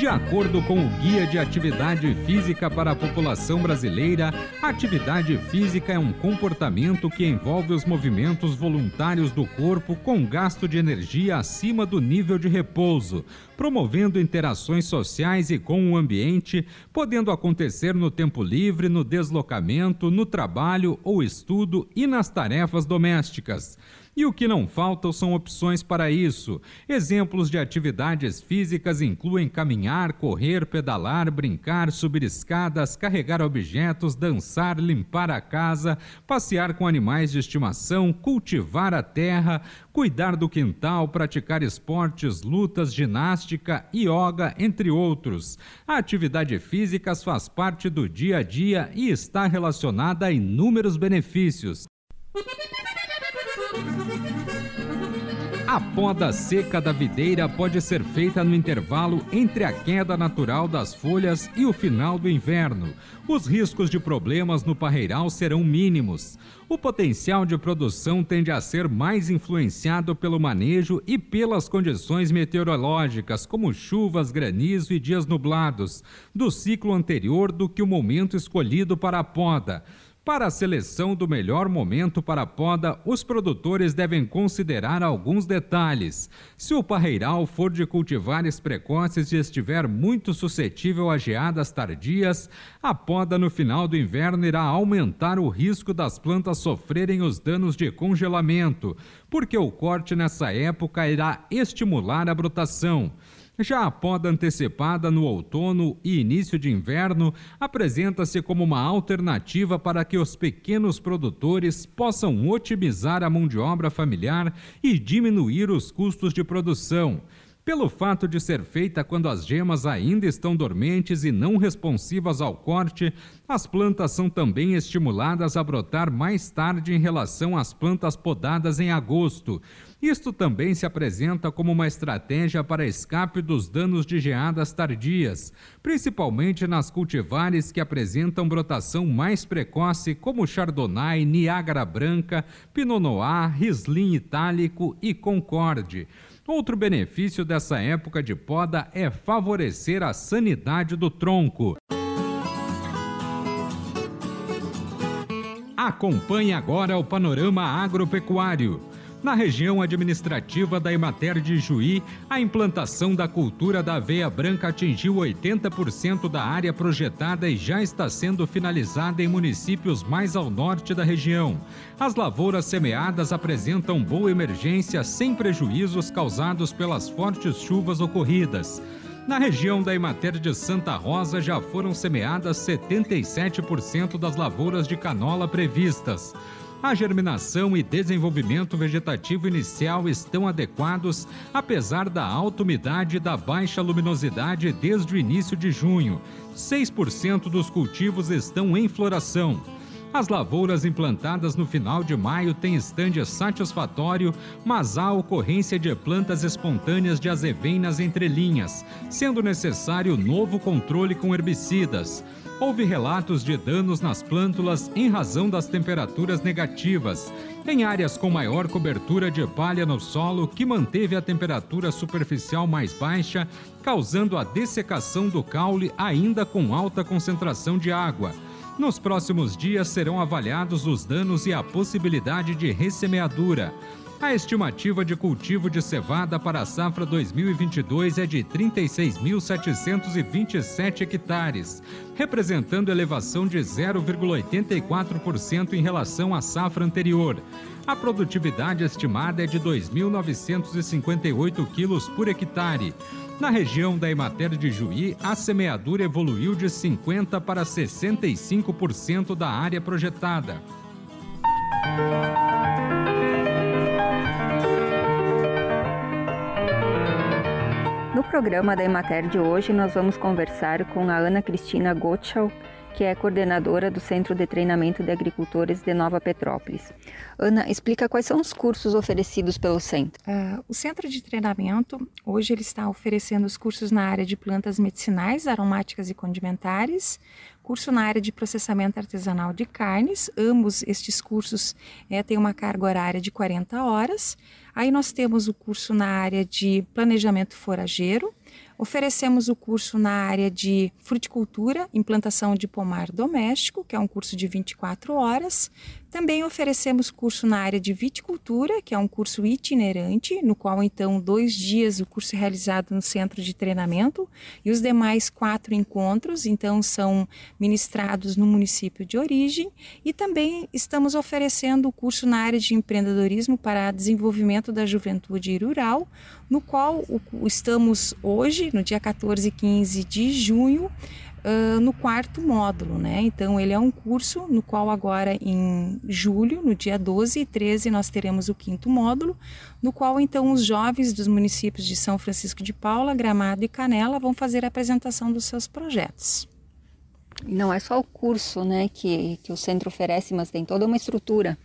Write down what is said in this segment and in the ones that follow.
De acordo com o Guia de Atividade Física para a População Brasileira, atividade física é um comportamento que envolve os movimentos voluntários do corpo com gasto de energia acima do nível de repouso, promovendo interações sociais e com o ambiente, podendo acontecer no tempo livre, no deslocamento, no trabalho ou estudo e nas tarefas domésticas. E o que não faltam são opções para isso. Exemplos de atividades físicas incluem caminhar, correr, pedalar, brincar, subir escadas, carregar objetos, dançar, limpar a casa, passear com animais de estimação, cultivar a terra, cuidar do quintal, praticar esportes, lutas, ginástica, yoga, entre outros. A atividade física faz parte do dia a dia e está relacionada a inúmeros benefícios. A poda seca da videira pode ser feita no intervalo entre a queda natural das folhas e o final do inverno. Os riscos de problemas no parreiral serão mínimos. O potencial de produção tende a ser mais influenciado pelo manejo e pelas condições meteorológicas, como chuvas, granizo e dias nublados, do ciclo anterior do que o momento escolhido para a poda. Para a seleção do melhor momento para a poda, os produtores devem considerar alguns detalhes. Se o parreiral for de cultivares precoces e estiver muito suscetível a geadas tardias, a poda no final do inverno irá aumentar o risco das plantas sofrerem os danos de congelamento, porque o corte nessa época irá estimular a brotação. Já a poda antecipada no outono e início de inverno apresenta-se como uma alternativa para que os pequenos produtores possam otimizar a mão de obra familiar e diminuir os custos de produção. Pelo fato de ser feita quando as gemas ainda estão dormentes e não responsivas ao corte, as plantas são também estimuladas a brotar mais tarde em relação às plantas podadas em agosto. Isto também se apresenta como uma estratégia para escape dos danos de geadas tardias, principalmente nas cultivares que apresentam brotação mais precoce, como Chardonnay, Niágara Branca, Pinot Noir, Riesling Itálico e Concorde. Outro benefício dessa época de poda é favorecer a sanidade do tronco. Acompanhe agora o panorama agropecuário. Na região administrativa da Emater de Juí, a implantação da cultura da aveia branca atingiu 80% da área projetada e já está sendo finalizada em municípios mais ao norte da região. As lavouras semeadas apresentam boa emergência sem prejuízos causados pelas fortes chuvas ocorridas. Na região da Emater de Santa Rosa já foram semeadas 77% das lavouras de canola previstas. A germinação e desenvolvimento vegetativo inicial estão adequados, apesar da alta umidade e da baixa luminosidade desde o início de junho. 6% dos cultivos estão em floração. As lavouras implantadas no final de maio têm estande satisfatório, mas há ocorrência de plantas espontâneas de azeveinas entre linhas, sendo necessário novo controle com herbicidas houve relatos de danos nas plântulas em razão das temperaturas negativas. Em áreas com maior cobertura de palha no solo, que manteve a temperatura superficial mais baixa, causando a dessecação do caule ainda com alta concentração de água. Nos próximos dias serão avaliados os danos e a possibilidade de ressemeadura. A estimativa de cultivo de cevada para a safra 2022 é de 36.727 hectares, representando elevação de 0,84% em relação à safra anterior. A produtividade estimada é de 2.958 quilos por hectare. Na região da Emater de Juí, a semeadura evoluiu de 50% para 65% da área projetada. No programa da Emater de hoje, nós vamos conversar com a Ana Cristina Gottschall, que é coordenadora do Centro de Treinamento de Agricultores de Nova Petrópolis. Ana, explica quais são os cursos oferecidos pelo centro. Uh, o Centro de Treinamento, hoje ele está oferecendo os cursos na área de plantas medicinais, aromáticas e condimentares, curso na área de processamento artesanal de carnes, ambos estes cursos é, têm uma carga horária de 40 horas. Aí nós temos o curso na área de planejamento forageiro, Oferecemos o curso na área de fruticultura, implantação de pomar doméstico, que é um curso de 24 horas. Também oferecemos curso na área de viticultura, que é um curso itinerante, no qual então dois dias o curso é realizado no centro de treinamento e os demais quatro encontros então são ministrados no município de origem. E também estamos oferecendo o curso na área de empreendedorismo para desenvolvimento da juventude rural, no qual estamos hoje, no dia 14 e 15 de junho, uh, no quarto módulo, né? Então, ele é um curso no qual agora em julho, no dia 12 e 13, nós teremos o quinto módulo, no qual então os jovens dos municípios de São Francisco de Paula, Gramado e Canela vão fazer a apresentação dos seus projetos. Não é só o curso, né, que, que o centro oferece, mas tem toda uma estrutura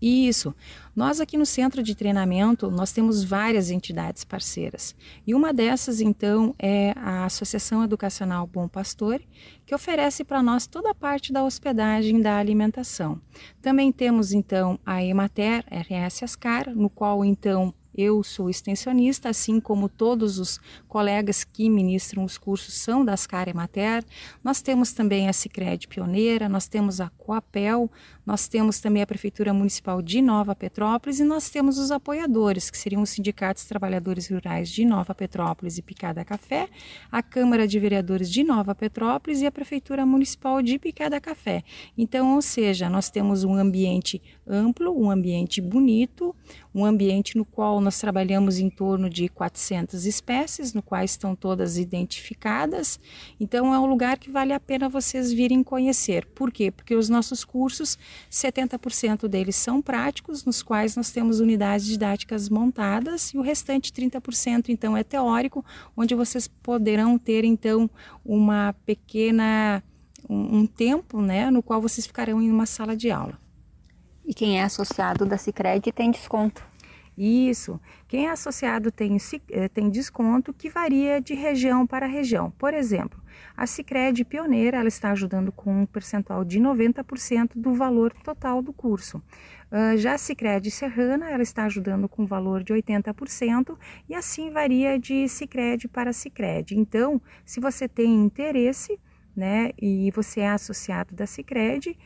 isso. Nós aqui no centro de treinamento, nós temos várias entidades parceiras. E uma dessas, então, é a Associação Educacional Bom Pastor, que oferece para nós toda a parte da hospedagem e da alimentação. Também temos, então, a Emater RS Ascar, no qual, então, eu sou extensionista, assim como todos os colegas que ministram os cursos são da Ascar Emater. Nós temos também a Cicred Pioneira, nós temos a Coapel, nós temos também a Prefeitura Municipal de Nova Petrópolis e nós temos os apoiadores, que seriam os sindicatos trabalhadores rurais de Nova Petrópolis e Picada Café, a Câmara de Vereadores de Nova Petrópolis e a Prefeitura Municipal de Picada Café. Então, ou seja, nós temos um ambiente amplo, um ambiente bonito, um ambiente no qual nós trabalhamos em torno de 400 espécies, no qual estão todas identificadas. Então, é um lugar que vale a pena vocês virem conhecer. Por quê? Porque os nossos cursos 70% deles são práticos, nos quais nós temos unidades didáticas montadas, e o restante 30% então é teórico, onde vocês poderão ter então uma pequena um, um tempo, né, no qual vocês ficarão em uma sala de aula. E quem é associado da Sicredi tem desconto. Isso. Quem é associado tem, eh, tem desconto que varia de região para região. Por exemplo, a Cicred Pioneira ela está ajudando com um percentual de 90% do valor total do curso. Uh, já a Cicred Serrana ela está ajudando com valor de 80% e assim varia de Cicred para Cicred. Então, se você tem interesse, né, e você é associado da Cicred,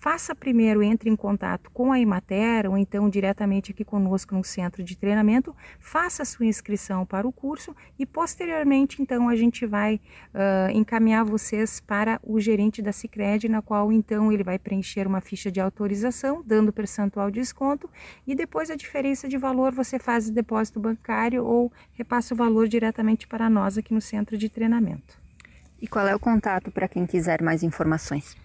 faça primeiro, entre em contato com a Imater ou então diretamente aqui conosco no centro de treinamento, faça sua inscrição para o curso e posteriormente então a gente vai uh, encaminhar vocês para o gerente da Cicred, na qual então ele vai preencher uma ficha de autorização, dando percentual de desconto e depois a diferença de valor você faz o depósito bancário ou repassa o valor diretamente para nós aqui no centro de treinamento. E qual é o contato para quem quiser mais informações?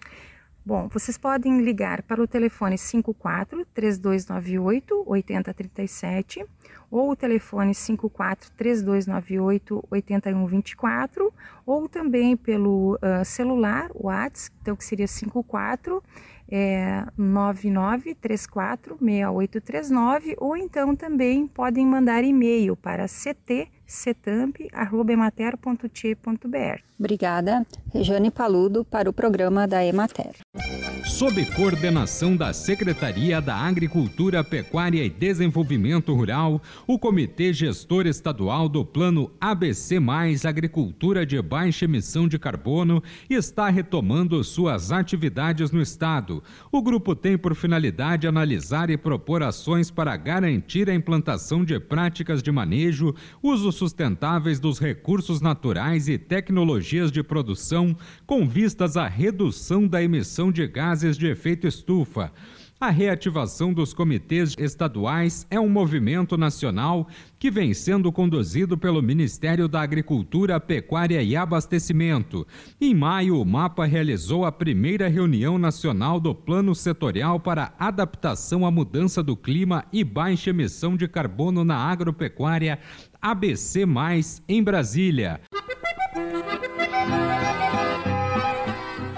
Bom, vocês podem ligar para o telefone 54 3298 8037 ou o telefone 54 3298 8124 ou também pelo uh, celular, WhatsApp, então que seria 54 é, 99346839 ou então também podem mandar e-mail para ct cetamp.emater.t.br. Obrigada, Regiane Paludo, para o programa da Emater. Sob coordenação da Secretaria da Agricultura, Pecuária e Desenvolvimento Rural, o Comitê Gestor Estadual do Plano ABC Agricultura de Baixa Emissão de Carbono está retomando suas atividades no Estado. O grupo tem por finalidade analisar e propor ações para garantir a implantação de práticas de manejo, uso sustentáveis dos recursos naturais e tecnologias de produção com vistas à redução da emissão de gases de efeito estufa. A reativação dos comitês estaduais é um movimento nacional que vem sendo conduzido pelo Ministério da Agricultura, Pecuária e Abastecimento. Em maio, o MAPA realizou a primeira reunião nacional do Plano Setorial para Adaptação à Mudança do Clima e Baixa Emissão de Carbono na Agropecuária ABC em Brasília.